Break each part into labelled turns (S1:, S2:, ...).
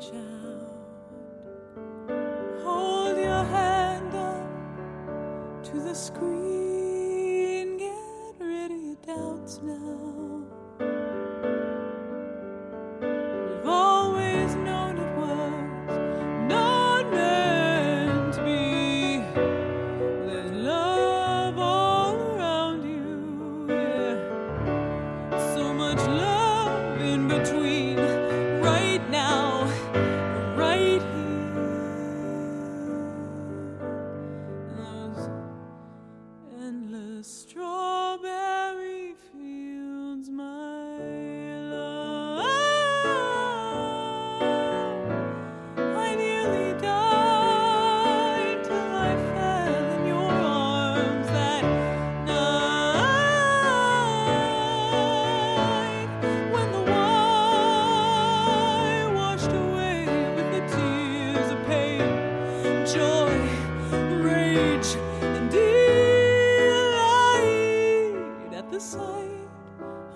S1: child. Hold your hand up to the screen.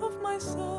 S1: of myself.